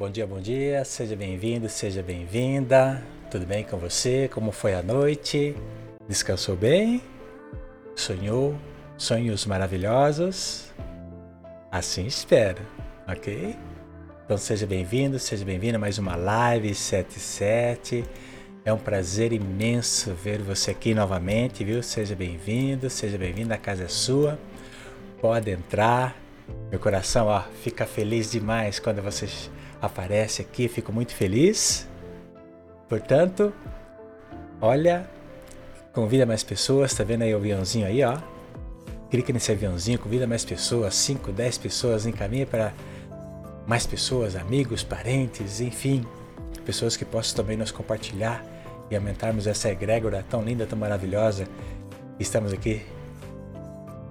bom dia, bom dia. Seja bem-vindo, seja bem-vinda. Tudo bem com você? Como foi a noite? Descansou bem? Sonhou sonhos maravilhosos? Assim espero, ok? Então seja bem-vindo, seja bem-vinda a mais uma live 77. É um prazer imenso ver você aqui novamente, viu? Seja bem-vindo, seja bem-vindo, a casa é sua. Pode entrar. Meu coração, ó, fica feliz demais quando você aparece aqui, fico muito feliz. Portanto, olha, convida mais pessoas, tá vendo aí o aviãozinho aí, ó? Clica nesse aviãozinho, convida mais pessoas, 5, 10 pessoas, encaminha para mais pessoas, amigos, parentes, enfim, pessoas que possam também nos compartilhar e aumentarmos essa egrégora tão linda, tão maravilhosa. Estamos aqui.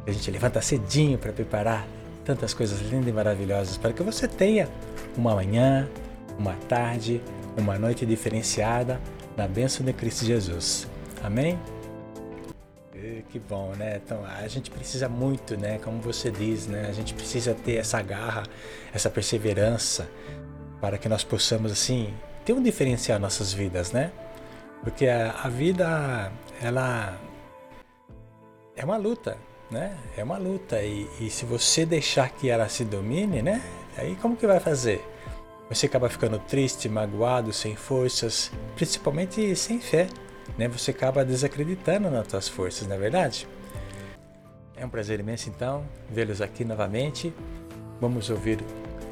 A gente levanta cedinho para preparar tantas coisas lindas e maravilhosas para que você tenha uma manhã, uma tarde, uma noite diferenciada na bênção de Cristo Jesus. Amém? Que bom, né? Então a gente precisa muito, né? Como você diz, né? A gente precisa ter essa garra, essa perseverança para que nós possamos assim ter um diferencial em nossas vidas, né? Porque a vida, ela é uma luta, né? É uma luta e, e se você deixar que ela se domine, né? Aí como que vai fazer? Você acaba ficando triste, magoado, sem forças, principalmente sem fé né, você acaba desacreditando nas suas forças, não é verdade? É um prazer imenso então vê-los aqui novamente. Vamos ouvir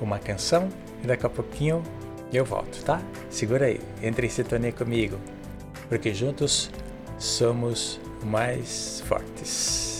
uma canção e daqui a pouquinho eu volto, tá? Segura aí, entre em sintonia comigo, porque juntos somos mais fortes.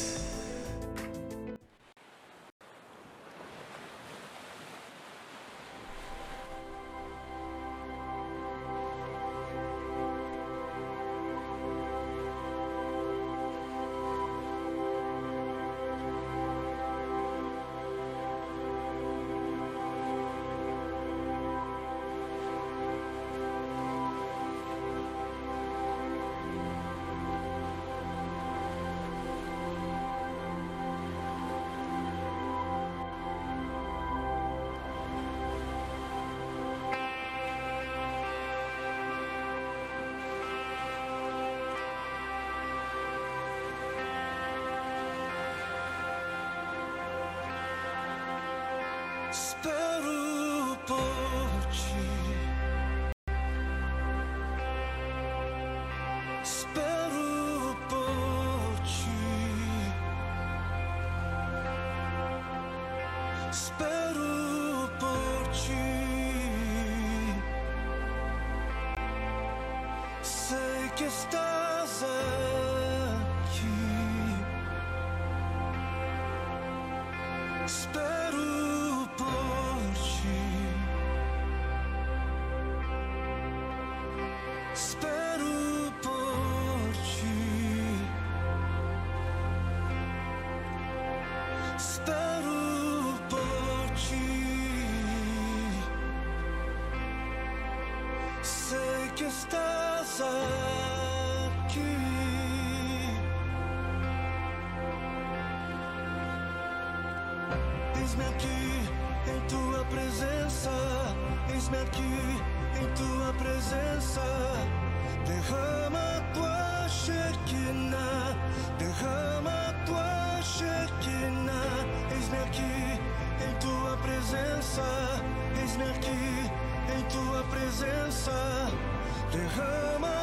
que estás aqui. Espero por ti. Espero por ti. Espero por ti. Sei que estás Eis-me aqui em tua presença, eis-me aqui em tua presença. Derrama tua Shekinah, derrama tua Shekinah. Eis-me aqui em tua presença, eis-me aqui em tua presença. 为何吗？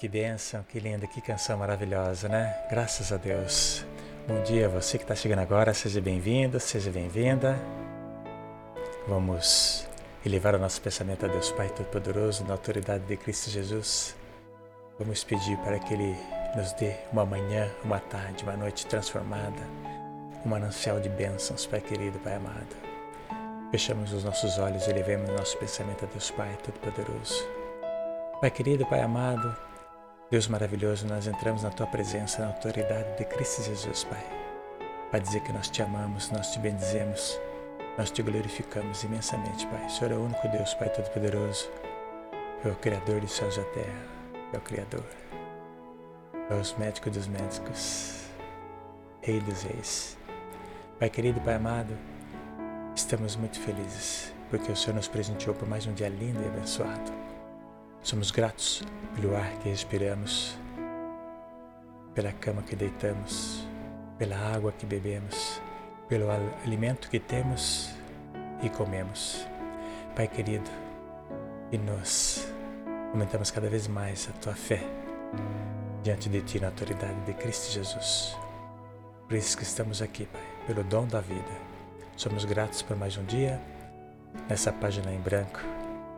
Que bênção, que linda, que canção maravilhosa, né? Graças a Deus. Bom dia, você que está chegando agora, seja bem-vindo, seja bem-vinda. Vamos elevar o nosso pensamento a Deus Pai Todo-Poderoso, na autoridade de Cristo Jesus. Vamos pedir para que Ele nos dê uma manhã, uma tarde, uma noite transformada, um manancial de bênçãos, Pai querido, Pai amado. Fechamos os nossos olhos e levemos o nosso pensamento a Deus Pai Todo-Poderoso. Pai querido, Pai amado, Deus maravilhoso, nós entramos na tua presença, na autoridade de Cristo Jesus, Pai. Para dizer que nós te amamos, nós te bendizemos, nós te glorificamos imensamente, Pai. O Senhor é o único Deus, Pai Todo-Poderoso. É o Criador dos céus e da terra. É o Criador. É os médicos dos médicos. Rei dos reis. Pai querido, Pai amado, estamos muito felizes porque o Senhor nos presenteou por mais um dia lindo e abençoado. Somos gratos pelo ar que respiramos, pela cama que deitamos, pela água que bebemos, pelo alimento que temos e comemos. Pai querido, e nós aumentamos cada vez mais a tua fé diante de ti na autoridade de Cristo Jesus. Por isso que estamos aqui, Pai, pelo dom da vida. Somos gratos por mais um dia nessa página em branco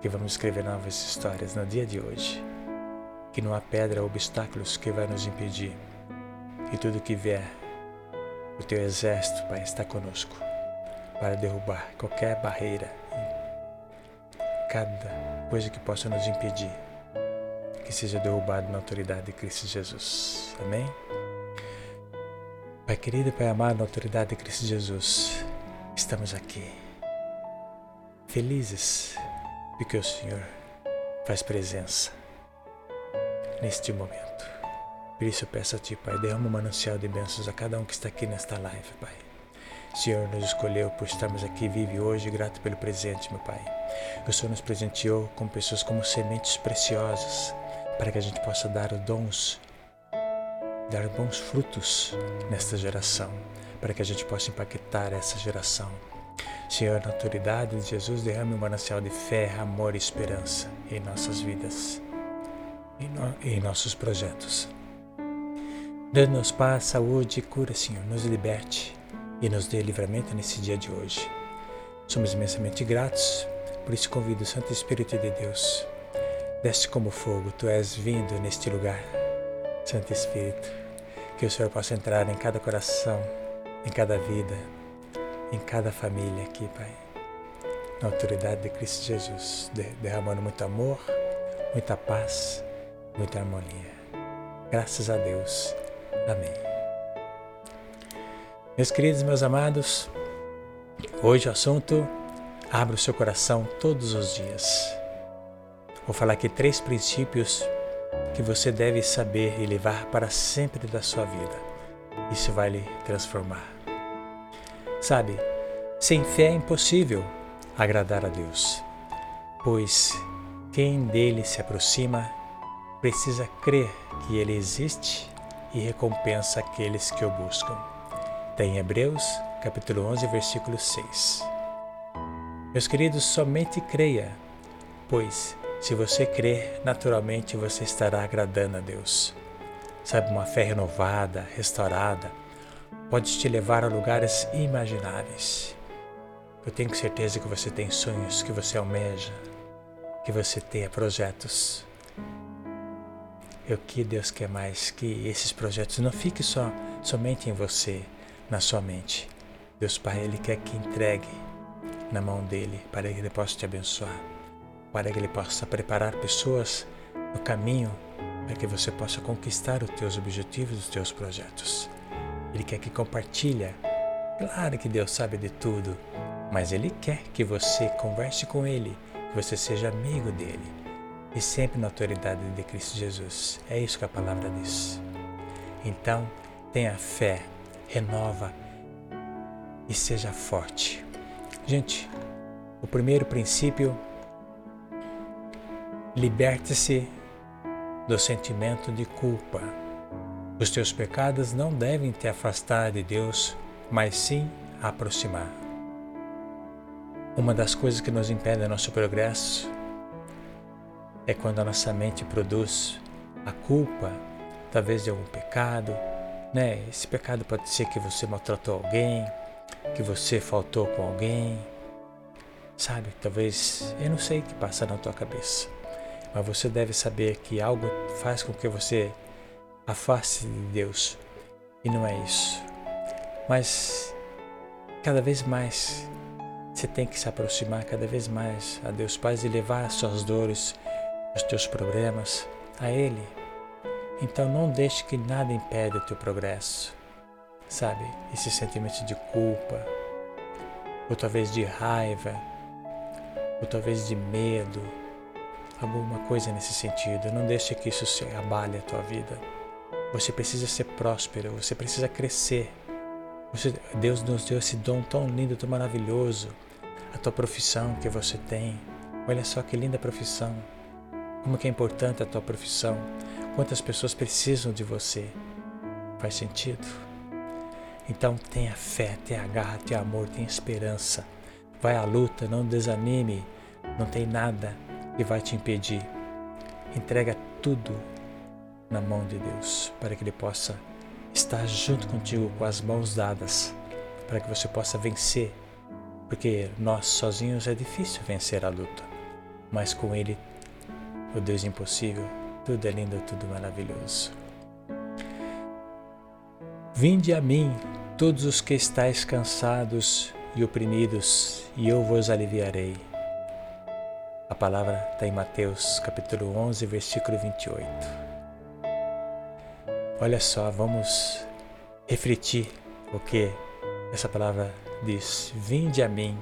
que vamos escrever novas histórias no dia de hoje. Que não há pedra ou obstáculos que vai nos impedir. E tudo que vier, o teu exército, Pai, está conosco para derrubar qualquer barreira, cada coisa que possa nos impedir, que seja derrubado na autoridade de Cristo Jesus. Amém? Pai querido e Pai amado, na autoridade de Cristo Jesus, estamos aqui, felizes porque o Senhor faz presença neste momento. Por isso eu peço a Ti, Pai, derrama um manancial de bênçãos a cada um que está aqui nesta live, Pai. O Senhor nos escolheu por estarmos aqui, vive hoje, grato pelo presente, meu Pai. O Senhor nos presenteou com pessoas como sementes preciosas, para que a gente possa dar dons, dar bons frutos nesta geração, para que a gente possa impactar essa geração Senhor, na autoridade de Jesus, derrame um manancial de fé, amor e esperança em nossas vidas e no, em nossos projetos. Dê-nos paz, saúde e cura, Senhor. Nos liberte e nos dê livramento nesse dia de hoje. Somos imensamente gratos, por isso convido o Santo Espírito de Deus. Desce como fogo, Tu és vindo neste lugar. Santo Espírito, que o Senhor possa entrar em cada coração, em cada vida, em cada família aqui, Pai. Na autoridade de Cristo Jesus, derramando muito amor, muita paz, muita harmonia. Graças a Deus. Amém. Meus queridos, meus amados, hoje o assunto Abra o seu coração todos os dias. Vou falar aqui três princípios que você deve saber e levar para sempre da sua vida. Isso vai lhe transformar. Sabe, sem fé é impossível agradar a Deus, pois quem dele se aproxima precisa crer que ele existe e recompensa aqueles que o buscam. Tem Hebreus, capítulo 11, versículo 6. Meus queridos, somente creia, pois se você crer, naturalmente você estará agradando a Deus. Sabe, uma fé renovada, restaurada, pode te levar a lugares imagináveis. Eu tenho certeza que você tem sonhos, que você almeja, que você tenha projetos. E o que Deus quer mais que esses projetos não fiquem só somente em você, na sua mente. Deus Pai, Ele quer que entregue na mão dele para que Ele possa te abençoar, para que Ele possa preparar pessoas no caminho para que você possa conquistar os teus objetivos, os teus projetos. Ele quer que compartilha. Claro que Deus sabe de tudo, mas Ele quer que você converse com Ele, que você seja amigo dele. E sempre na autoridade de Cristo Jesus. É isso que a palavra diz. Então, tenha fé, renova e seja forte. Gente, o primeiro princípio, liberte-se do sentimento de culpa. Os teus pecados não devem te afastar de Deus, mas sim aproximar. Uma das coisas que nos impede nosso progresso é quando a nossa mente produz a culpa, talvez de algum pecado, né? Esse pecado pode ser que você maltratou alguém, que você faltou com alguém, sabe? Talvez, eu não sei o que passa na tua cabeça, mas você deve saber que algo faz com que você afaste de Deus e não é isso. Mas cada vez mais você tem que se aproximar cada vez mais a Deus Pai e levar as suas dores, os teus problemas a Ele. Então não deixe que nada impede o teu progresso. Sabe, esse sentimento de culpa, ou talvez de raiva, ou talvez de medo, alguma coisa nesse sentido. Não deixe que isso se abale a tua vida. Você precisa ser próspero, você precisa crescer. Você, Deus nos deu esse dom tão lindo, tão maravilhoso. A tua profissão que você tem. Olha só que linda profissão. Como que é importante a tua profissão. Quantas pessoas precisam de você. Faz sentido? Então tenha fé, tenha garra, tenha amor, tenha esperança. Vai à luta, não desanime. Não tem nada que vai te impedir. Entrega tudo na mão de Deus, para que Ele possa estar junto contigo com as mãos dadas, para que você possa vencer, porque nós sozinhos é difícil vencer a luta, mas com Ele, o Deus impossível, tudo é lindo, tudo maravilhoso. Vinde a mim, todos os que estáis cansados e oprimidos, e eu vos aliviarei. A palavra está em Mateus capítulo 11, versículo 28. Olha só, vamos refletir o que essa palavra diz: Vinde a mim,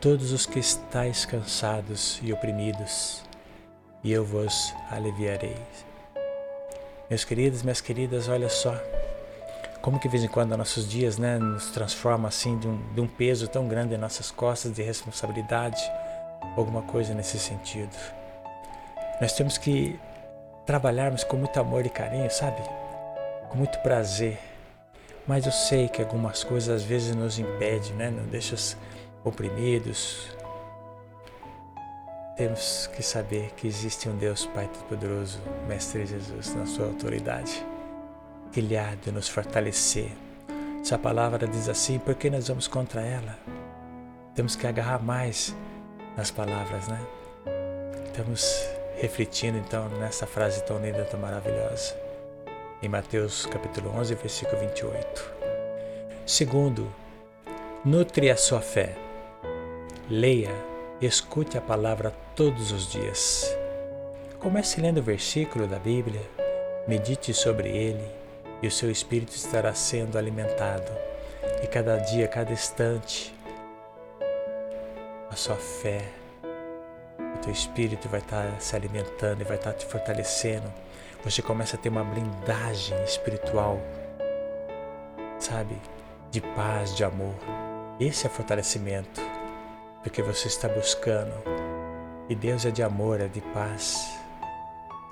todos os que estáis cansados e oprimidos, e eu vos aliviarei. Meus queridos, minhas queridas, olha só como que de vez em quando nossos dias né, nos transforma assim de um, de um peso tão grande em nossas costas de responsabilidade, alguma coisa nesse sentido. Nós temos que trabalharmos com muito amor e carinho, sabe? Com muito prazer. Mas eu sei que algumas coisas às vezes nos impedem, né? Deixa oprimidos. Temos que saber que existe um Deus Pai Todo-Poderoso, Mestre Jesus, na sua autoridade, que Ele há de nos fortalecer. Se a palavra diz assim, por que nós vamos contra ela? Temos que agarrar mais nas palavras, né? Temos refletindo então nessa frase tão linda, tão maravilhosa. Em Mateus capítulo 11, versículo 28. Segundo, nutre a sua fé. Leia, escute a palavra todos os dias. Comece lendo o versículo da Bíblia, medite sobre ele e o seu espírito estará sendo alimentado. E cada dia, cada instante, a sua fé teu espírito vai estar se alimentando e vai estar te fortalecendo. Você começa a ter uma blindagem espiritual, sabe? De paz, de amor. Esse é fortalecimento, porque você está buscando. E Deus é de amor, é de paz,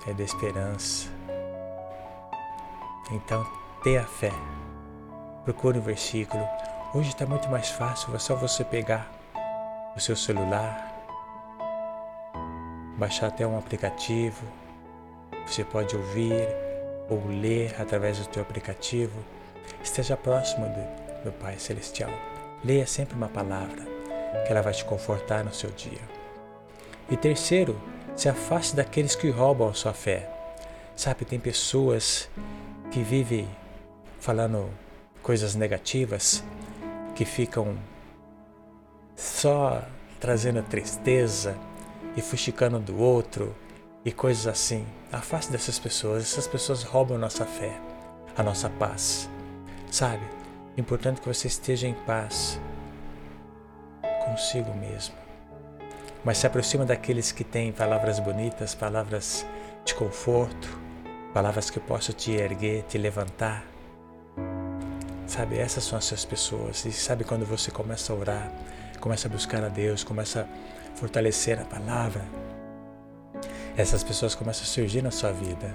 é de esperança. Então, tenha fé. Procure o um versículo. Hoje está muito mais fácil, é só você pegar o seu celular, baixar até um aplicativo. Você pode ouvir ou ler através do teu aplicativo. Esteja próximo do, do Pai Celestial. Leia sempre uma palavra que ela vai te confortar no seu dia. E terceiro, se afaste daqueles que roubam a sua fé. Sabe, tem pessoas que vivem falando coisas negativas, que ficam só trazendo tristeza, e fuxicando do outro e coisas assim. Afaste dessas pessoas, essas pessoas roubam a nossa fé, a nossa paz. Sabe? É importante que você esteja em paz consigo mesmo. Mas se aproxima daqueles que têm palavras bonitas, palavras de conforto, palavras que possam te erguer, te levantar. Sabe, essas são essas pessoas. E sabe quando você começa a orar, começa a buscar a Deus, começa fortalecer a palavra, essas pessoas começam a surgir na sua vida.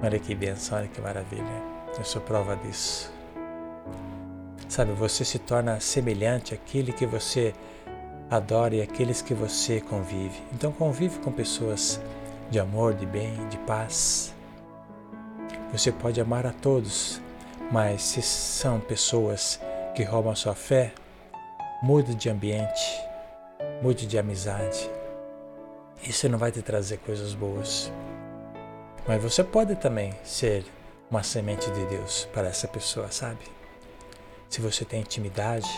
Olha que benção, olha que maravilha. Eu sou prova disso. Sabe, você se torna semelhante àquele que você adora e àqueles que você convive. Então convive com pessoas de amor, de bem, de paz. Você pode amar a todos, mas se são pessoas que roubam a sua fé, mude de ambiente, mude de amizade. Isso não vai te trazer coisas boas. Mas você pode também ser uma semente de Deus para essa pessoa, sabe? Se você tem intimidade,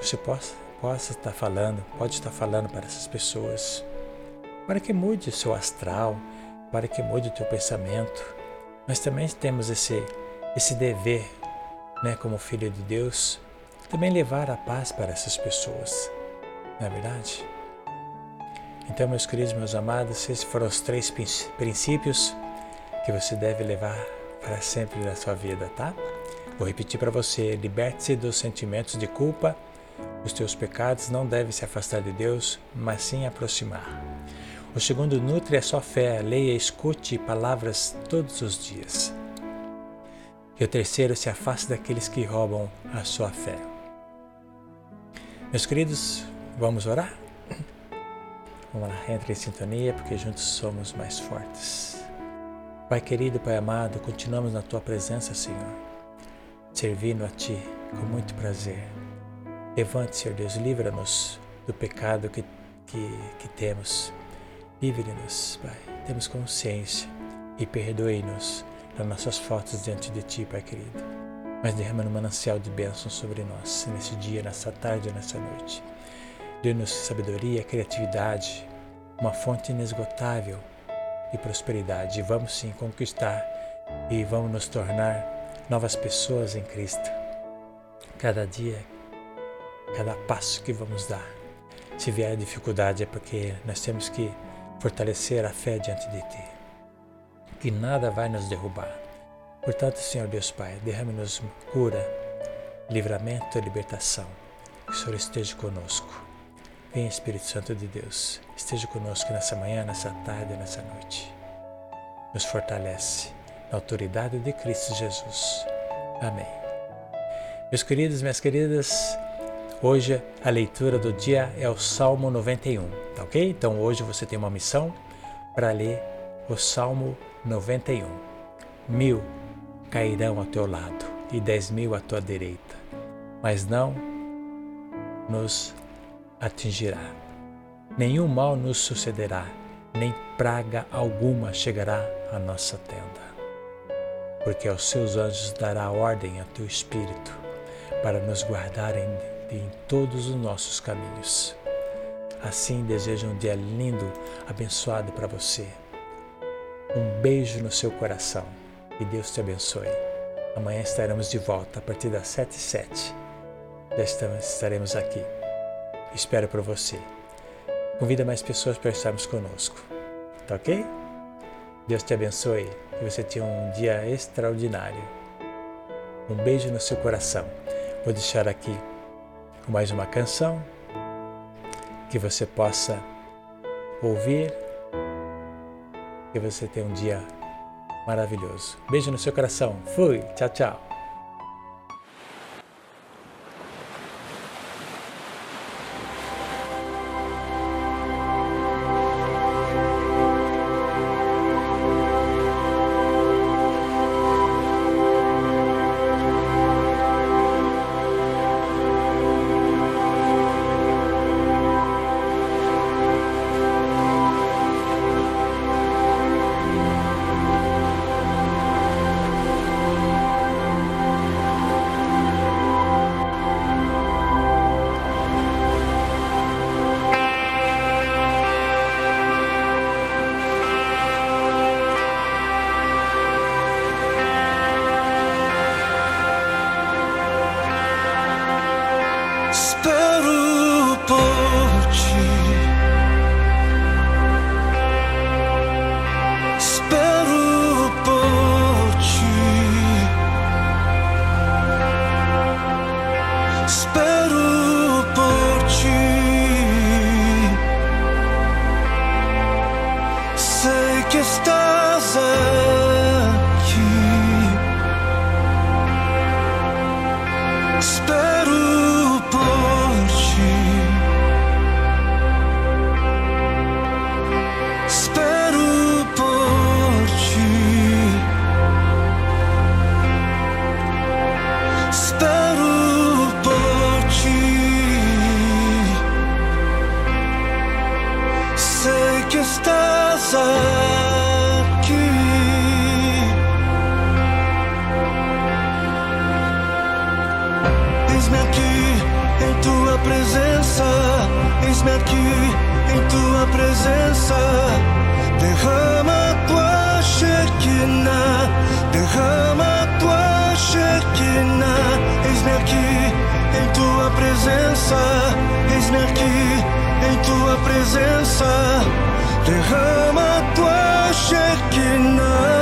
você possa, possa estar falando, pode estar falando para essas pessoas, para que mude o seu astral, para que mude o teu pensamento. Nós também temos esse, esse dever, né, como filho de Deus, também levar a paz para essas pessoas. Não é verdade? Então, meus queridos, meus amados, esses foram os três princípios que você deve levar para sempre na sua vida, tá? Vou repetir para você: liberte-se dos sentimentos de culpa. Os teus pecados não devem se afastar de Deus, mas sim aproximar. O segundo, nutre a sua fé, leia escute palavras todos os dias. E o terceiro, se afaste daqueles que roubam a sua fé. Meus queridos, vamos orar? Vamos lá, entre em sintonia, porque juntos somos mais fortes. Pai querido, Pai amado, continuamos na Tua presença, Senhor, servindo a Ti com muito prazer. Levante, Senhor Deus, livra-nos do pecado que, que, que temos. Livre-nos, Pai. Temos consciência e perdoe-nos das nossas faltas diante de Ti, Pai querido. Mas derrama no manancial de bênçãos sobre nós, nesse dia, nessa tarde, nessa noite. Dê-nos sabedoria, criatividade, uma fonte inesgotável e prosperidade. Vamos sim conquistar e vamos nos tornar novas pessoas em Cristo. Cada dia, cada passo que vamos dar. Se vier dificuldade é porque nós temos que fortalecer a fé diante de Ti. Que nada vai nos derrubar. Portanto, Senhor Deus Pai, derrame-nos cura, livramento e libertação. Que o Senhor esteja conosco. Vem, Espírito Santo de Deus, esteja conosco nessa manhã, nessa tarde, nessa noite. Nos fortalece na autoridade de Cristo Jesus. Amém. Meus queridos, minhas queridas, hoje a leitura do dia é o Salmo 91, tá ok? Então hoje você tem uma missão para ler o Salmo 91. Mil cairão ao teu lado e dez mil à tua direita, mas não nos atingirá. Nenhum mal nos sucederá, nem praga alguma chegará à nossa tenda. Porque aos seus anjos dará ordem a teu espírito para nos guardarem em todos os nossos caminhos. Assim desejo um dia lindo, abençoado para você. Um beijo no seu coração e Deus te abençoe. Amanhã estaremos de volta a partir das 7 e 7. Já estaremos aqui espero por você. Convida mais pessoas para estarmos conosco. Tá ok? Deus te abençoe e você tenha um dia extraordinário. Um beijo no seu coração. Vou deixar aqui mais uma canção que você possa ouvir. Que você tenha um dia maravilhoso. Beijo no seu coração. Fui. Tchau, tchau. presença, eis-me aqui em tua presença. Derrama a tua Shekinah, derrama a tua Shekinah. Eis-me aqui em tua presença, eis-me aqui em tua presença. Derrama a tua Shekinah.